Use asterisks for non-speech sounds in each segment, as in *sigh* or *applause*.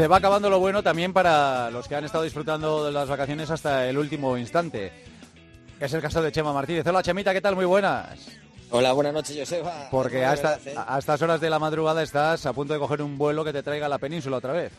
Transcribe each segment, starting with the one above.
se va acabando lo bueno también para los que han estado disfrutando de las vacaciones hasta el último instante. Es el caso de Chema Martínez. Hola Chemita, ¿qué tal? Muy buenas. Hola, buenas noches, Joseba. Porque hasta, a estas horas de la madrugada estás a punto de coger un vuelo que te traiga a la península otra vez.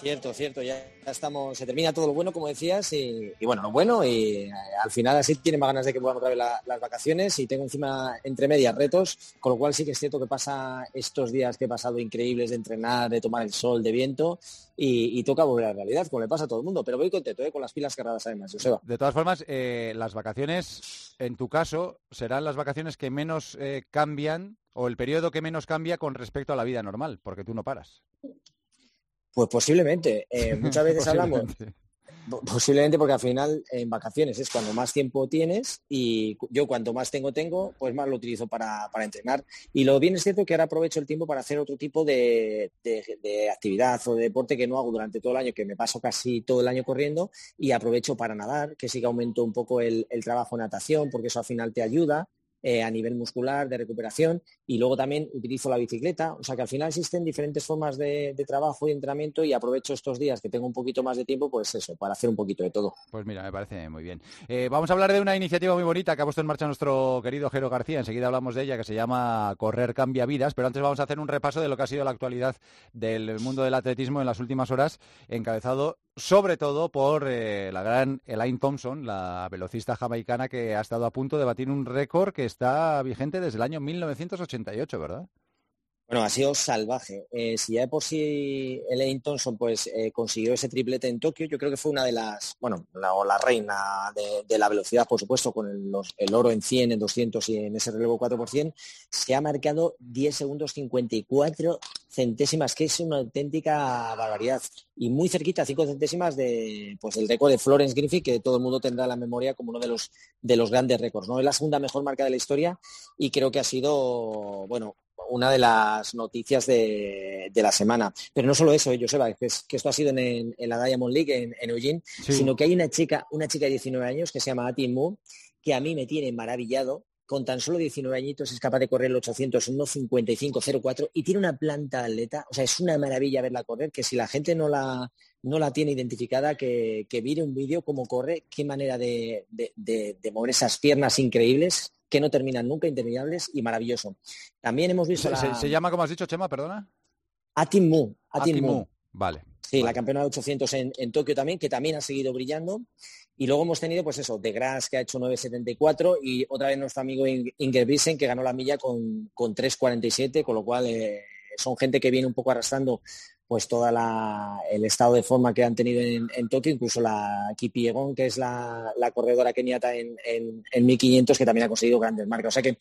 Cierto, cierto, ya estamos, se termina todo lo bueno, como decías, y, bueno, lo bueno, y eh, al final así tiene más ganas de que puedan otra las vacaciones y tengo encima entre medias retos, con lo cual sí que es cierto que pasa estos días que he pasado increíbles de entrenar, de tomar el sol, de viento, y, toca volver a la realidad, como le pasa a todo el mundo, pero voy contento, ¿eh? con las pilas cargadas además. De todas formas, eh, las vacaciones, en tu caso, serán las vacaciones que menos cambian, o el periodo que menos cambia con respecto a la vida normal, porque tú no paras. Pues posiblemente. Eh, *laughs* muchas veces hablamos. Posiblemente porque al final en vacaciones es cuando más tiempo tienes y yo cuanto más tengo tengo, pues más lo utilizo para, entrenar. Y lo bien es cierto que ahora aprovecho el tiempo para hacer otro tipo de, actividad o de deporte que no hago durante todo el año, que me paso casi todo el año corriendo y aprovecho para nadar, que sí que aumento un poco el, el trabajo en natación, porque eso al final te ayuda. Eh, a nivel muscular, de recuperación, y luego también utilizo la bicicleta, o sea que al final existen diferentes formas de, trabajo y entrenamiento y aprovecho estos días que tengo un poquito más de tiempo, pues eso, para hacer un poquito de todo. Pues mira, me parece muy bien. Eh, vamos a hablar de una iniciativa muy bonita que ha puesto en marcha nuestro querido Jero García, enseguida hablamos de ella, que se llama Correr Cambia Vidas, pero antes vamos a hacer un repaso de lo que ha sido la actualidad del mundo del atletismo en las últimas horas, encabezado sobre todo por eh, la gran Elaine Thompson, la velocista jamaicana que ha estado a punto de batir un récord que está vigente desde el año 1988, ¿verdad? Bueno, ha sido salvaje. Eh, si ya de por sí Elaine Thompson pues, eh, consiguió ese triplete en Tokio, yo creo que fue una de las, bueno, la, reina de, la velocidad, por supuesto, con el, oro en 100, en 200 y en ese relevo 4%, se ha marcado 10 segundos 54 centésimas, que es una auténtica barbaridad. Y muy cerquita, 5 centésimas de, pues, el récord de Florence Griffith, que todo el mundo tendrá en la memoria como uno de los, de los grandes récords. ¿no? Es la segunda mejor marca de la historia y creo que ha sido, bueno, una de las noticias de, la semana. Pero no solo eso, Joseba, que, es, que esto ha sido en, la Diamond League en, Eugene, sino que hay una chica, una chica de 19 años que se llama Ati Mu, que a mí me tiene maravillado. Con tan solo 19 años es capaz de correr el 800, 1.55.04 y tiene una planta atleta. O sea, es una maravilla verla correr, que si la gente no la, no la tiene identificada, que, que mire un vídeo cómo corre, qué manera de, de mover esas piernas increíbles que no terminan nunca, interminables y maravilloso. También hemos visto... ¿Se, llama, como has dicho, Chema, perdona? Atim Mu. Vale. Sí, la campeona de 800 en, Tokio también, que también ha seguido brillando. Y luego hemos tenido, pues eso, De Grasse, que ha hecho 9.74, y otra vez nuestro amigo Inger Bissen, que ganó la milla con, con 3.47, con lo cual eh, son gente que viene un poco arrastrando pues todo el estado de forma que han tenido en, Tokio, incluso la Kipi Egon, que es la, corredora keniata en, en, 1500, que también ha conseguido grandes marcas. O sea que,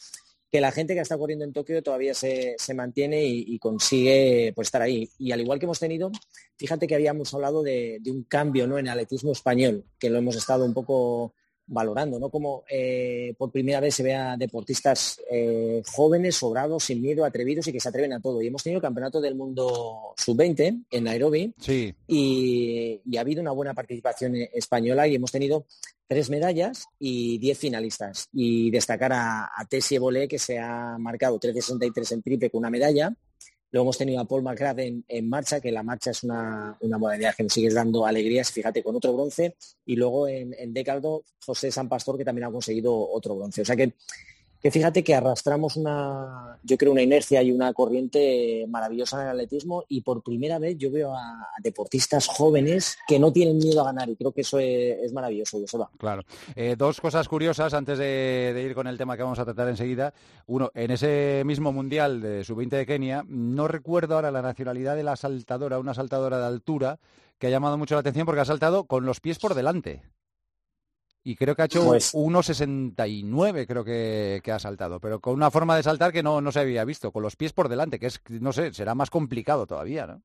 que la gente que está corriendo en Tokio todavía se, mantiene y, consigue pues, estar ahí. Y al igual que hemos tenido, fíjate que habíamos hablado de, de un cambio ¿no? en atletismo español, que lo hemos estado un poco valorando, ¿no? Como eh, por primera vez se vea deportistas eh, jóvenes, sobrados, sin miedo, atrevidos y que se atreven a todo. Y hemos tenido el Campeonato del Mundo Sub-20 en Nairobi sí. y, ha habido una buena participación española y hemos tenido tres medallas y diez finalistas. Y destacar a, a Tessie Bolé, que se ha marcado 3.63 en triple con una medalla, Luego hemos tenido a Paul McGrath en, marcha, que la marcha es una, modalidad que nos sigue dando alegrías, fíjate, con otro bronce. Y luego en, en Decaldo, José San Pastor, que también ha conseguido otro bronce. O sea que que fíjate que arrastramos una, yo creo, una inercia y una corriente maravillosa en el atletismo y por primera vez yo veo a, deportistas jóvenes que no tienen miedo a ganar y creo que eso es, maravilloso, Joseba. Claro. Eh, dos cosas curiosas antes de, ir con el tema que vamos a tratar enseguida. Uno, en ese mismo Mundial de Sub-20 de Kenia, no recuerdo ahora la nacionalidad de la saltadora, una saltadora de altura que ha llamado mucho la atención porque ha saltado con los pies por delante y creo que ha hecho 1,69 pues creo que, ha saltado, pero con una forma de saltar que no, se había visto, con los pies por delante, que es, no sé, será más complicado todavía, ¿no?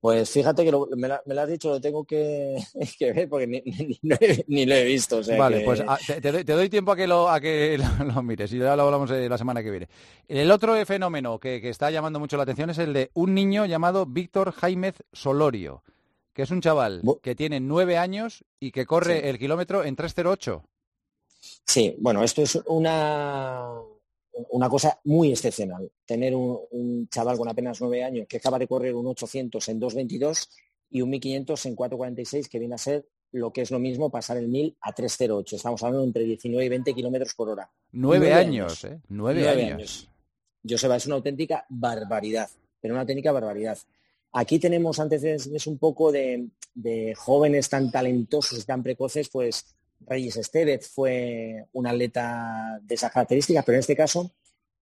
Pues fíjate que me, lo has dicho, lo tengo que, *laughs* ver porque ni, lo he visto. vale, pues ah, te, doy tiempo a que lo, a que *laughs* lo, mires y ya lo hablamos la semana que viene. El otro fenómeno que, que, está llamando mucho la atención es el de un niño llamado Víctor Jaimez Solorio que es un chaval que tiene nueve años y que corre el kilómetro en 3.08. Sí, bueno, esto es una, una cosa muy excepcional. Tener un, chaval con apenas nueve años que acaba de correr un 800 en 2.22 y un 1.500 en 4.46, que viene a ser lo que es lo mismo pasar el 1000 a 308. Estamos hablando entre 19 y 20 kilómetros por hora. Nueve, años, ¿eh? Nueve, años. años. Joseba, es una auténtica barbaridad, pero una auténtica barbaridad. Aquí tenemos antecedentes un poco de, jóvenes tan talentosos y tan precoces, pues Reyes Estevez fue un atleta de esas características, pero en este caso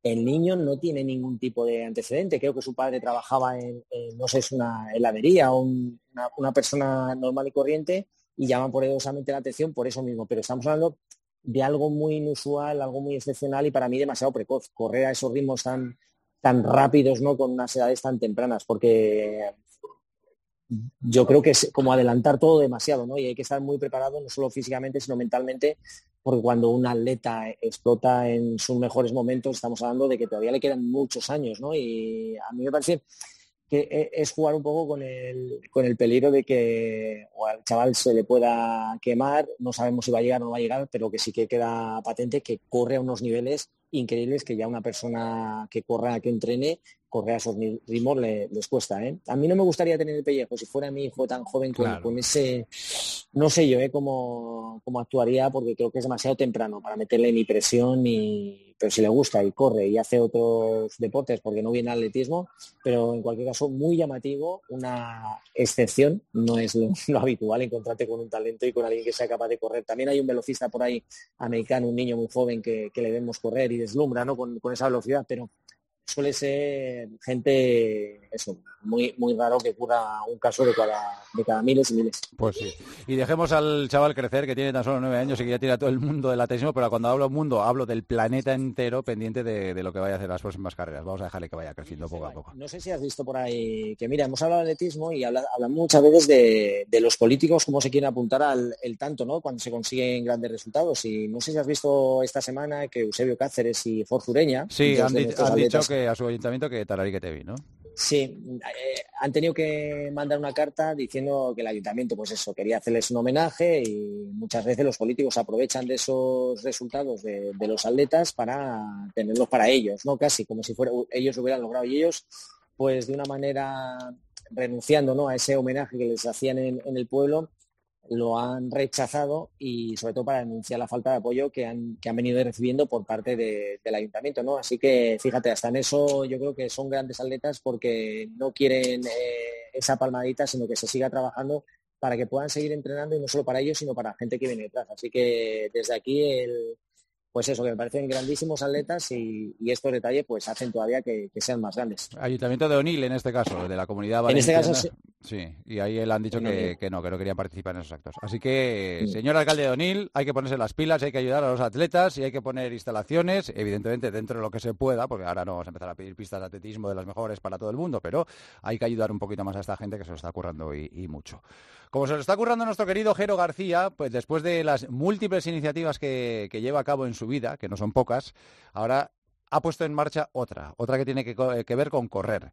el niño no tiene ningún tipo de antecedente. Creo que su padre trabajaba en, no sé, es una heladería o una, persona normal y corriente y llaman poderosamente la atención por eso mismo. Pero estamos hablando de algo muy inusual, algo muy excepcional y para mí demasiado precoz. Correr a esos ritmos tan, tan rápidos, ¿no? Con unas edades tan tempranas, porque yo creo que es como adelantar todo demasiado, ¿no? Y hay que estar muy preparado, no solo físicamente, sino mentalmente, porque cuando un atleta explota en sus mejores momentos, estamos hablando de que todavía le quedan muchos años, ¿no? Y a mí me parece que e, es jugar un poco con el, con el peligro de que al chaval se le pueda quemar, no sabemos si va a llegar o no va a llegar, pero que sí que queda patente que corre a unos niveles increíbles que ya una persona que corra, que entrene, corre a esos ritmos les cuesta. ¿eh? A mí no me gustaría tener el pellejo, si fuera mi hijo tan joven con, ese, no sé yo ¿eh? cómo, cómo, actuaría, porque creo que es demasiado temprano para meterle ni presión, ni... pero si le gusta y corre y hace otros deportes, porque no viene al atletismo, pero en cualquier caso muy llamativo, una excepción, no es lo, *laughs* habitual encontrarte con un talento y con alguien que sea capaz de correr. También hay un velocista por ahí americano, un niño muy joven que, le vemos correr y deslumbra ¿no? con, con esa velocidad, pero suele ser gente, eso, muy, muy raro que ocurra un caso de cada, de cada miles y miles. Pues sí. Y dejemos al chaval crecer, que tiene tan solo nueve años y que ya tira todo el mundo del atletismo, pero cuando hablo mundo, hablo del planeta entero pendiente de, lo que vaya a hacer las próximas carreras. Vamos a dejarle que vaya creciendo poco a poco. No sé si has visto por ahí que, mira, hemos hablado de atletismo y hablamos muchas veces de, los políticos, cómo se quieren apuntar al el tanto, ¿no? Cuando se consiguen grandes resultados. Y no sé si has visto esta semana que Eusebio Cáceres y Forzureña... Sí, han, dicho que a su ayuntamiento que Tararique te vi, ¿no? Sí, eh, han tenido que mandar una carta diciendo que el ayuntamiento, pues eso, quería hacerles un homenaje y muchas veces los políticos aprovechan de esos resultados de, los atletas para tenerlos para ellos, ¿no? Casi como si fuera, ellos lo hubieran logrado y ellos, pues de una manera renunciando ¿no? a ese homenaje que les hacían en el pueblo, lo han rechazado y sobre todo para denunciar la falta de apoyo que han, que han venido recibiendo por parte del ayuntamiento. ¿no? Así que fíjate, hasta en eso yo creo que son grandes atletas porque no quieren eh, esa palmadita, sino que se siga trabajando para que puedan seguir entrenando y no solo para ellos, sino para la gente que viene detrás. Así que desde aquí el, pues eso, que me parecen grandísimos atletas y, estos detalles pues hacen todavía que, sean más grandes. Ayuntamiento de Onil en este caso, de la comunidad valenciana. En este caso sí. y ahí él han dicho que, no, que no querían participar en esos actos. Así que, señor alcalde de Onil, hay que ponerse las pilas, hay que ayudar a los atletas y hay que poner instalaciones, evidentemente dentro de lo que se pueda, porque ahora no vamos a empezar a pedir pistas de atletismo de las mejores para todo el mundo, pero hay que ayudar un poquito más a esta gente que se lo está currando y mucho. Como se lo está currando nuestro querido Jero García, pues después de las múltiples iniciativas que, lleva a cabo en su vida, que no son pocas, ahora ha puesto en marcha otra, otra que tiene que, ver con correr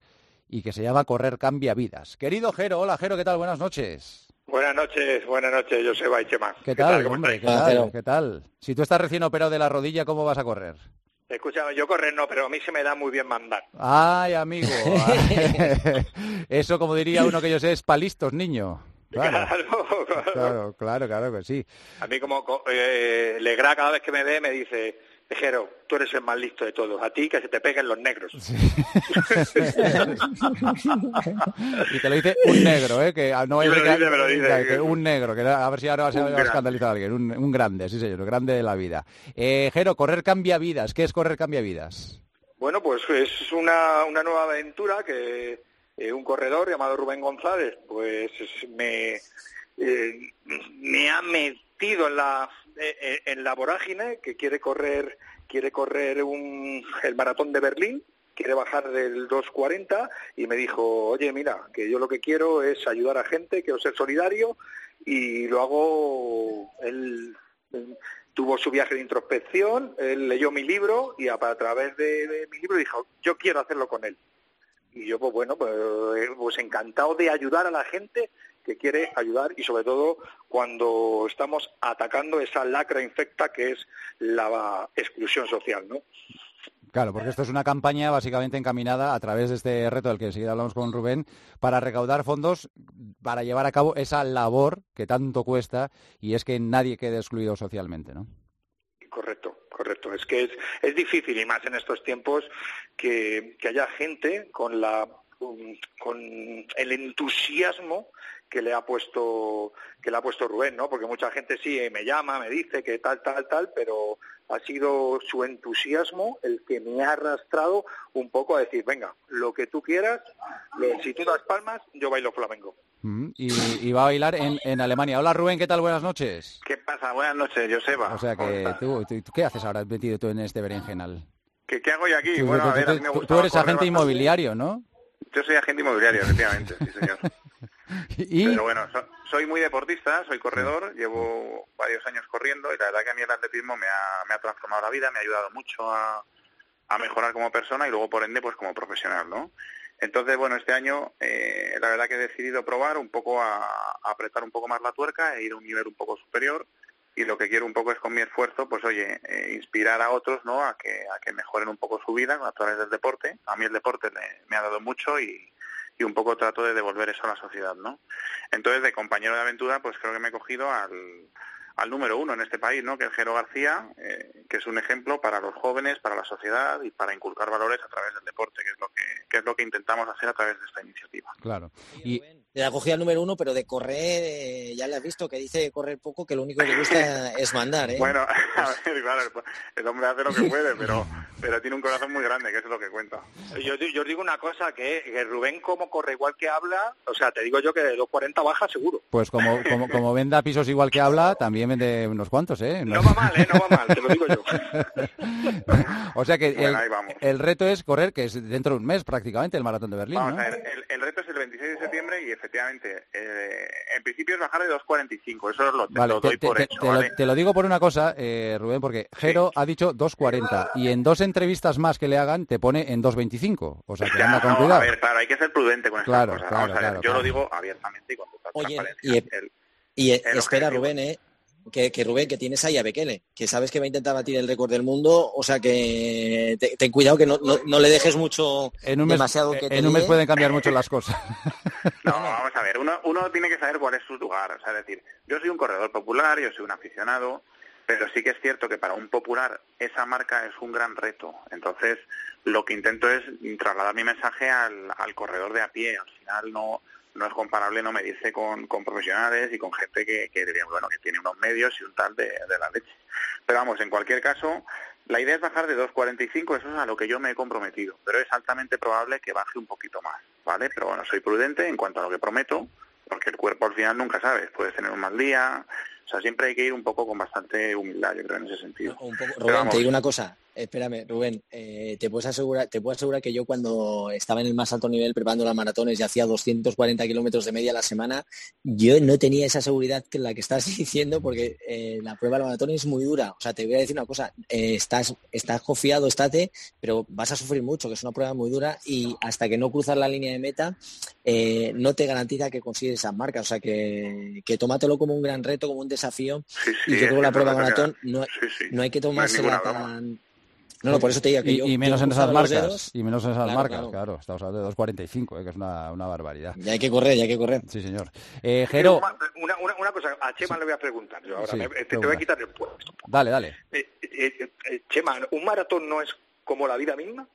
y que se llama Correr Cambia Vidas. Querido Jero, hola Jero, ¿qué tal? Buenas noches. Buenas noches, buenas noches, Joseba y Chema. ¿Qué, tal, hombre? ¿Qué tal? ¿Qué tal? Si tú estás recién operado de la rodilla, ¿cómo vas a correr? Escúchame, yo correr no, pero a mí se me da muy bien mandar. Ay, amigo. *laughs* *laughs* Eso, como diría uno que yo sé, es palistos, niño. *laughs* Claro, claro, claro, que sí. A mí como eh, Legra cada vez que me ve me dice, Tejero, tú eres el más listo de todos. A ti que se te peguen los negros. *laughs* y te lo dice un negro, ¿eh? Que no hay que, un negro, que a ver si ahora se va a escandalizar a alguien. Un, grande, sí señor, grande de la vida. Eh, Jero, correr cambia vidas. ¿Qué es correr cambia vidas? Bueno, pues es una, una nueva aventura que eh, un corredor llamado Rubén González, pues me, eh, me ha metido en la, eh, en la vorágine que quiere correr, quiere correr un, el maratón de Berlín, quiere bajar del 2.40 y me dijo, oye, mira, que yo lo que quiero es ayudar a gente, quiero ser solidario y lo hago, él tuvo su viaje de introspección, él leyó mi libro y a, través de mi libro dijo, yo quiero hacerlo con él y yo pues bueno pues, eh, pues, encantado de ayudar a la gente que quiere ayudar y sobre todo cuando estamos atacando esa lacra infecta que es la exclusión social, ¿no? Claro, porque esto es una campaña básicamente encaminada a través de este reto del que enseguida hablamos con Rubén, para recaudar fondos para llevar a cabo esa labor que tanto cuesta y es que nadie quede excluido socialmente, ¿no? Correcto, correcto. Es que es, difícil y más en estos tiempos que, haya gente con la con el entusiasmo que le ha puesto que le ha puesto Rubén, ¿no? Porque mucha gente sí me llama, me dice que tal tal tal, pero ha sido su entusiasmo el que me ha arrastrado un poco a decir, venga, lo que tú quieras, si tú das palmas, yo bailo flamenco. Mm, y, va a bailar en, en, Alemania. Hola Rubén, ¿qué tal? Buenas noches. ¿Qué pasa? Buenas noches, Joseba. O sea que tú, ¿qué haces ahora metido tú en este berenjenal? ¿Qué, qué hago yo aquí? bueno, a ver, a mí me tú, tú eres agente inmobiliario, ¿no? Yo soy agente inmobiliario, efectivamente, sí señor. Pero bueno, soy muy deportista, soy corredor, llevo varios años corriendo y la verdad que a mí el atletismo me ha, me ha transformado la vida, me ha ayudado mucho a, a mejorar como persona y luego por ende pues como profesional, ¿no? Entonces, bueno, este año eh, la verdad que he decidido probar un poco a, apretar un poco más la tuerca e ir a un nivel un poco superior y lo que quiero un poco es con mi esfuerzo, pues oye, eh, inspirar a otros, ¿no? A que, a que mejoren un poco su vida a través del deporte. A mí el deporte me ha dado mucho y, y un poco trato de devolver eso a la sociedad, ¿no? Entonces, de compañero de aventura, pues creo que me he cogido al, al número uno en este país, ¿no? que es Jero García, eh, que es un ejemplo para los jóvenes, para la sociedad y para inculcar valores a través del deporte, que es lo que, que es lo que intentamos hacer a través de esta iniciativa. Claro. Y le ha cogido al número uno, pero de correr, eh, ya le has visto que dice correr poco, que lo único que le gusta *laughs* es mandar, ¿eh? Bueno, a ver, claro, el hombre hace lo que puede, pero, pero tiene un corazón muy grande, que es lo que cuenta. Yo, yo os digo una cosa, que, Rubén como corre igual que habla, o sea, te digo yo que de 2.40 baja seguro. Pues como, como, como venda pisos igual que habla, también vende unos cuantos, ¿eh? No, va mal, ¿eh? No va mal, te lo digo yo. *laughs* o sea que el, reto es correr, que es dentro de un mes prácticamente, el maratón de Berlín, Vamos a ver, el, reto es el 26 de septiembre y efectivamente, eh, en principio es bajar de 2.45, eso es lo, vale, doy te, por te, hecho. Te, lo, digo por una cosa, eh, Rubén, porque Jero ha dicho 2.40 y en dos entrevistas más que le hagan te pone en 2.25, o sea que anda con cuidado. A ver, claro, hay que ser prudente con claro, estas cosas. Claro, yo lo digo abiertamente y con total Oye, transparencia. Y, y espera, Rubén, ¿eh? que, Rubén, que tienes ahí a Bekele, que sabes que va a intentar batir el récord del mundo, o sea que ten cuidado que no, no, le dejes mucho en un demasiado que En un mes pueden cambiar mucho las cosas. *laughs* No, *laughs* vamos a ver, uno, uno tiene que saber cuál es su lugar, o sea, es decir, yo soy un corredor popular, yo soy un aficionado, pero sí que es cierto que para un popular esa marca es un gran reto. Entonces, lo que intento es trasladar mi mensaje al, al corredor de a pie. Al final no no es comparable no medirse con, con profesionales y con gente que, que, bueno, que tiene unos medios y un tal de, de la leche. Pero vamos, en cualquier caso, la idea es bajar de 2.45, eso es a lo que yo me he comprometido, pero es altamente probable que baje un poquito más, ¿vale? Pero bueno, soy prudente en cuanto a lo que prometo, porque el cuerpo al final nunca sabes, puedes tener un mal día, o sea, siempre hay que ir un poco con bastante humildad, yo creo, en ese sentido. Un poco, Rubén, te digo una cosa, espérame, Rubén, eh, te, puedes asegurar, te puedo asegurar que yo cuando estaba en el más alto nivel preparando las maratones y hacía 240 kilómetros de media a la semana, yo no tenía esa seguridad que la que estás *laughs* diciendo porque eh, la prueba de la maratón es muy dura. O sea, te voy a decir una cosa, eh, estás, estás confiado, estate, pero vas a sufrir mucho, que es una prueba muy dura y hasta que no cruzas la línea de meta no te garantiza que consigues esas marcas. O sea, que, que tómatelo como un gran reto, como un desafío. y yo creo que la prueba maratón no, no, hay que tomársela tan... No, no, por eso te digo que y, yo, y menos en esas marcas, y menos en esas claro, marcas, claro. claro. Estamos hablando de 2.45, eh, que es una, una, barbaridad. Ya hay que correr, ya hay que correr. Sí, señor. Eh, Jero... Una, una, una, cosa, a Chema le voy a preguntar yo ahora, sí, me, te, te, voy a quitar el puesto. Dale, dale. Eh, eh, Chema, ¿un maratón no es como la vida misma?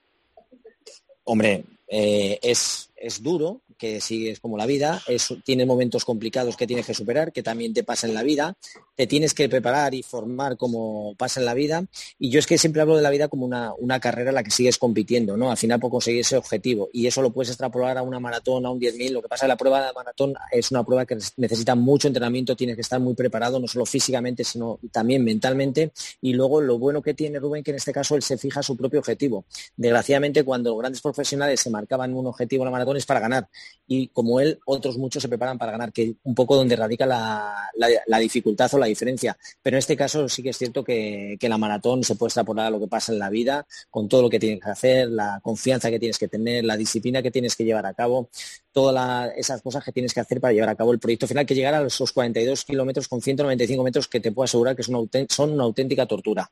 Hombre, es, es duro, que sigues como la vida, es, tiene momentos complicados que tienes que superar, que también te pasa en la vida, te tienes que preparar y formar como pasa en la vida. Y yo es que siempre hablo de la vida como una, una carrera en la que sigues compitiendo, ¿no? Al final por conseguir ese objetivo. Y eso lo puedes extrapolar a una maratón, a un 10.000. Lo que pasa es que la prueba de maratón es una prueba que necesita mucho entrenamiento, tienes que estar muy preparado, no solo físicamente, sino también mentalmente. Y luego lo bueno que tiene Rubén, que en este caso él se fija su propio objetivo. Desgraciadamente, cuando grandes profesionales se marcaban un objetivo en la maratón es para ganar y como él, otros muchos se preparan para ganar, que un poco donde radica la, la, la dificultad o la diferencia. Pero en este caso sí que es cierto que, que, la maratón se puede extrapolar a lo que pasa en la vida, con todo lo que tienes que hacer, la confianza que tienes que tener, la disciplina que tienes que llevar a cabo. Todas esas cosas que tienes que hacer para llevar a cabo el proyecto final, que llegar a esos 42 kilómetros con 195 metros que te puedo asegurar que son una auténtica tortura.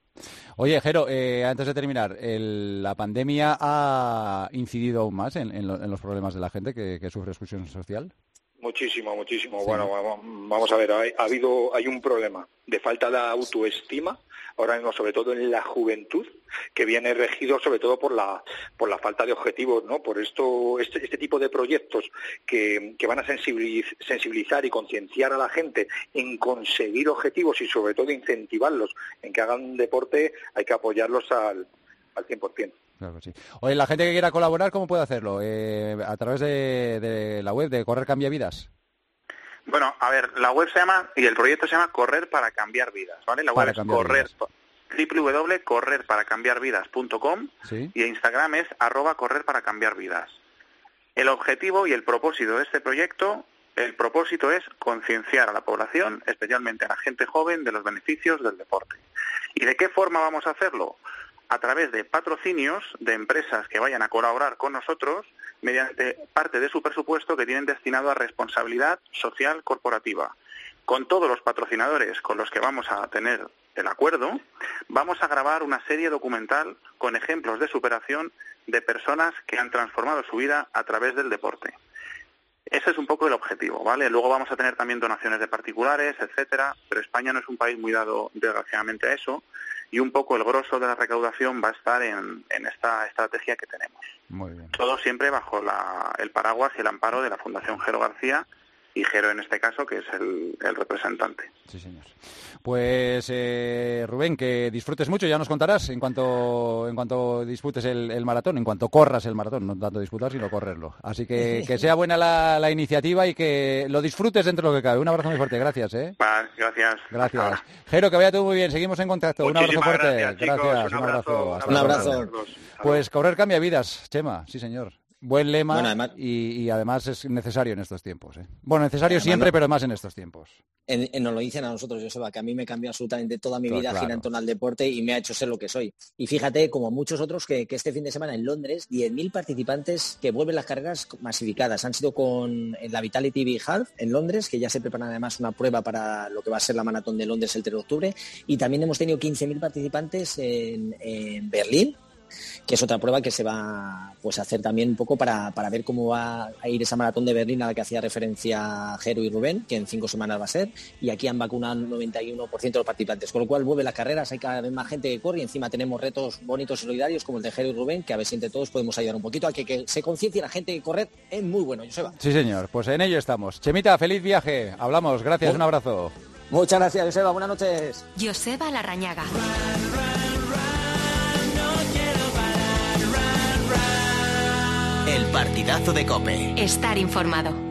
Oye, Jero, eh, antes de terminar, la pandemia ha incidido aún más en, los problemas de la gente que, que sufre exclusión social. Muchísimo, muchísimo. Bueno, vamos a ver, ha habido, hay un problema de falta de autoestima, ahora mismo sobre todo en la juventud, que viene regido sobre todo por la, por la falta de objetivos, ¿no? Por esto, este, este tipo de proyectos que, que van a sensibilizar y concienciar a la gente en conseguir objetivos y sobre todo incentivarlos en que hagan deporte, hay que apoyarlos al, al 100%. Claro sí. Oye, la gente que quiera colaborar, ¿cómo puede hacerlo? Eh, a través de, la web de Correr Cambia Vidas. Bueno, a ver, la web se llama, y el proyecto se llama Correr para Cambiar Vidas, ¿vale? La web es correr, www.correrparacambiarvidas.com ¿Sí? y Instagram es arroba correr para cambiar vidas. El objetivo y el propósito de este proyecto, el propósito es concienciar a la población, especialmente a la gente joven, de los beneficios del deporte. ¿Y de qué forma vamos a hacerlo? a través de patrocinios de empresas que vayan a colaborar con nosotros mediante parte de su presupuesto que tienen destinado a responsabilidad social corporativa. Con todos los patrocinadores con los que vamos a tener el acuerdo, vamos a grabar una serie documental con ejemplos de superación de personas que han transformado su vida a través del deporte. Ese es un poco el objetivo, ¿vale? Luego vamos a tener también donaciones de particulares, etcétera, pero España no es un país muy dado, desgraciadamente, a eso y un poco el grosso de la recaudación va a estar en, esta estrategia que tenemos. Todo siempre bajo el paraguas y el amparo de la Fundación Jero García y Jero en este caso, que es el, representante. Sí, señor. Pues eh, Rubén, que disfrutes mucho, ya nos contarás en cuanto en cuanto disputes el, maratón, en cuanto corras el maratón, no tanto disputar, sino correrlo. Así que que sea buena la, iniciativa y que lo disfrutes dentro de lo que cabe. Un abrazo muy fuerte, gracias. ¿eh? gracias. Gracias. Jero, que vaya todo muy bien, seguimos en contacto. un abrazo fuerte. Gracias, un abrazo. un abrazo. Pues correr cambia vidas, Chema, sí señor. Buen lema y, además es necesario en estos tiempos. ¿eh? Bueno, necesario siempre, pero más en estos tiempos. nos lo dicen a nosotros, Joseba, que a mí me cambió absolutamente toda mi vida gira en torno al deporte y me ha hecho ser lo que soy. Y fíjate, como muchos otros, que, este fin de semana en Londres, 10.000 participantes que vuelven las carreras masificadas. Han sido con la Vitality Big Half en Londres, que ya se prepara además una prueba para lo que va a ser la maratón de Londres el 3 de octubre. Y también hemos tenido 15.000 participantes en Berlín, que es otra prueba que se va pues, a hacer también un poco para, ver cómo va a ir esa maratón de Berlín a la que hacía referencia Jero y Rubén, que en cinco semanas va a ser, y aquí han vacunado el 91% de los participantes, con lo cual vuelve las carreras, hay cada vez más gente que corre y encima tenemos retos bonitos y solidarios como el de Jero y Rubén, que a ver si entre todos podemos ayudar un poquito a que, se conciencie la gente que correr es muy bueno, Joseba. Sí, señor, pues en ello estamos. Chemita, feliz viaje, hablamos, gracias, un abrazo. Muchas gracias, Joseba, buenas noches. Joseba Larrañaga. El partidazo de Cope. Estar informado.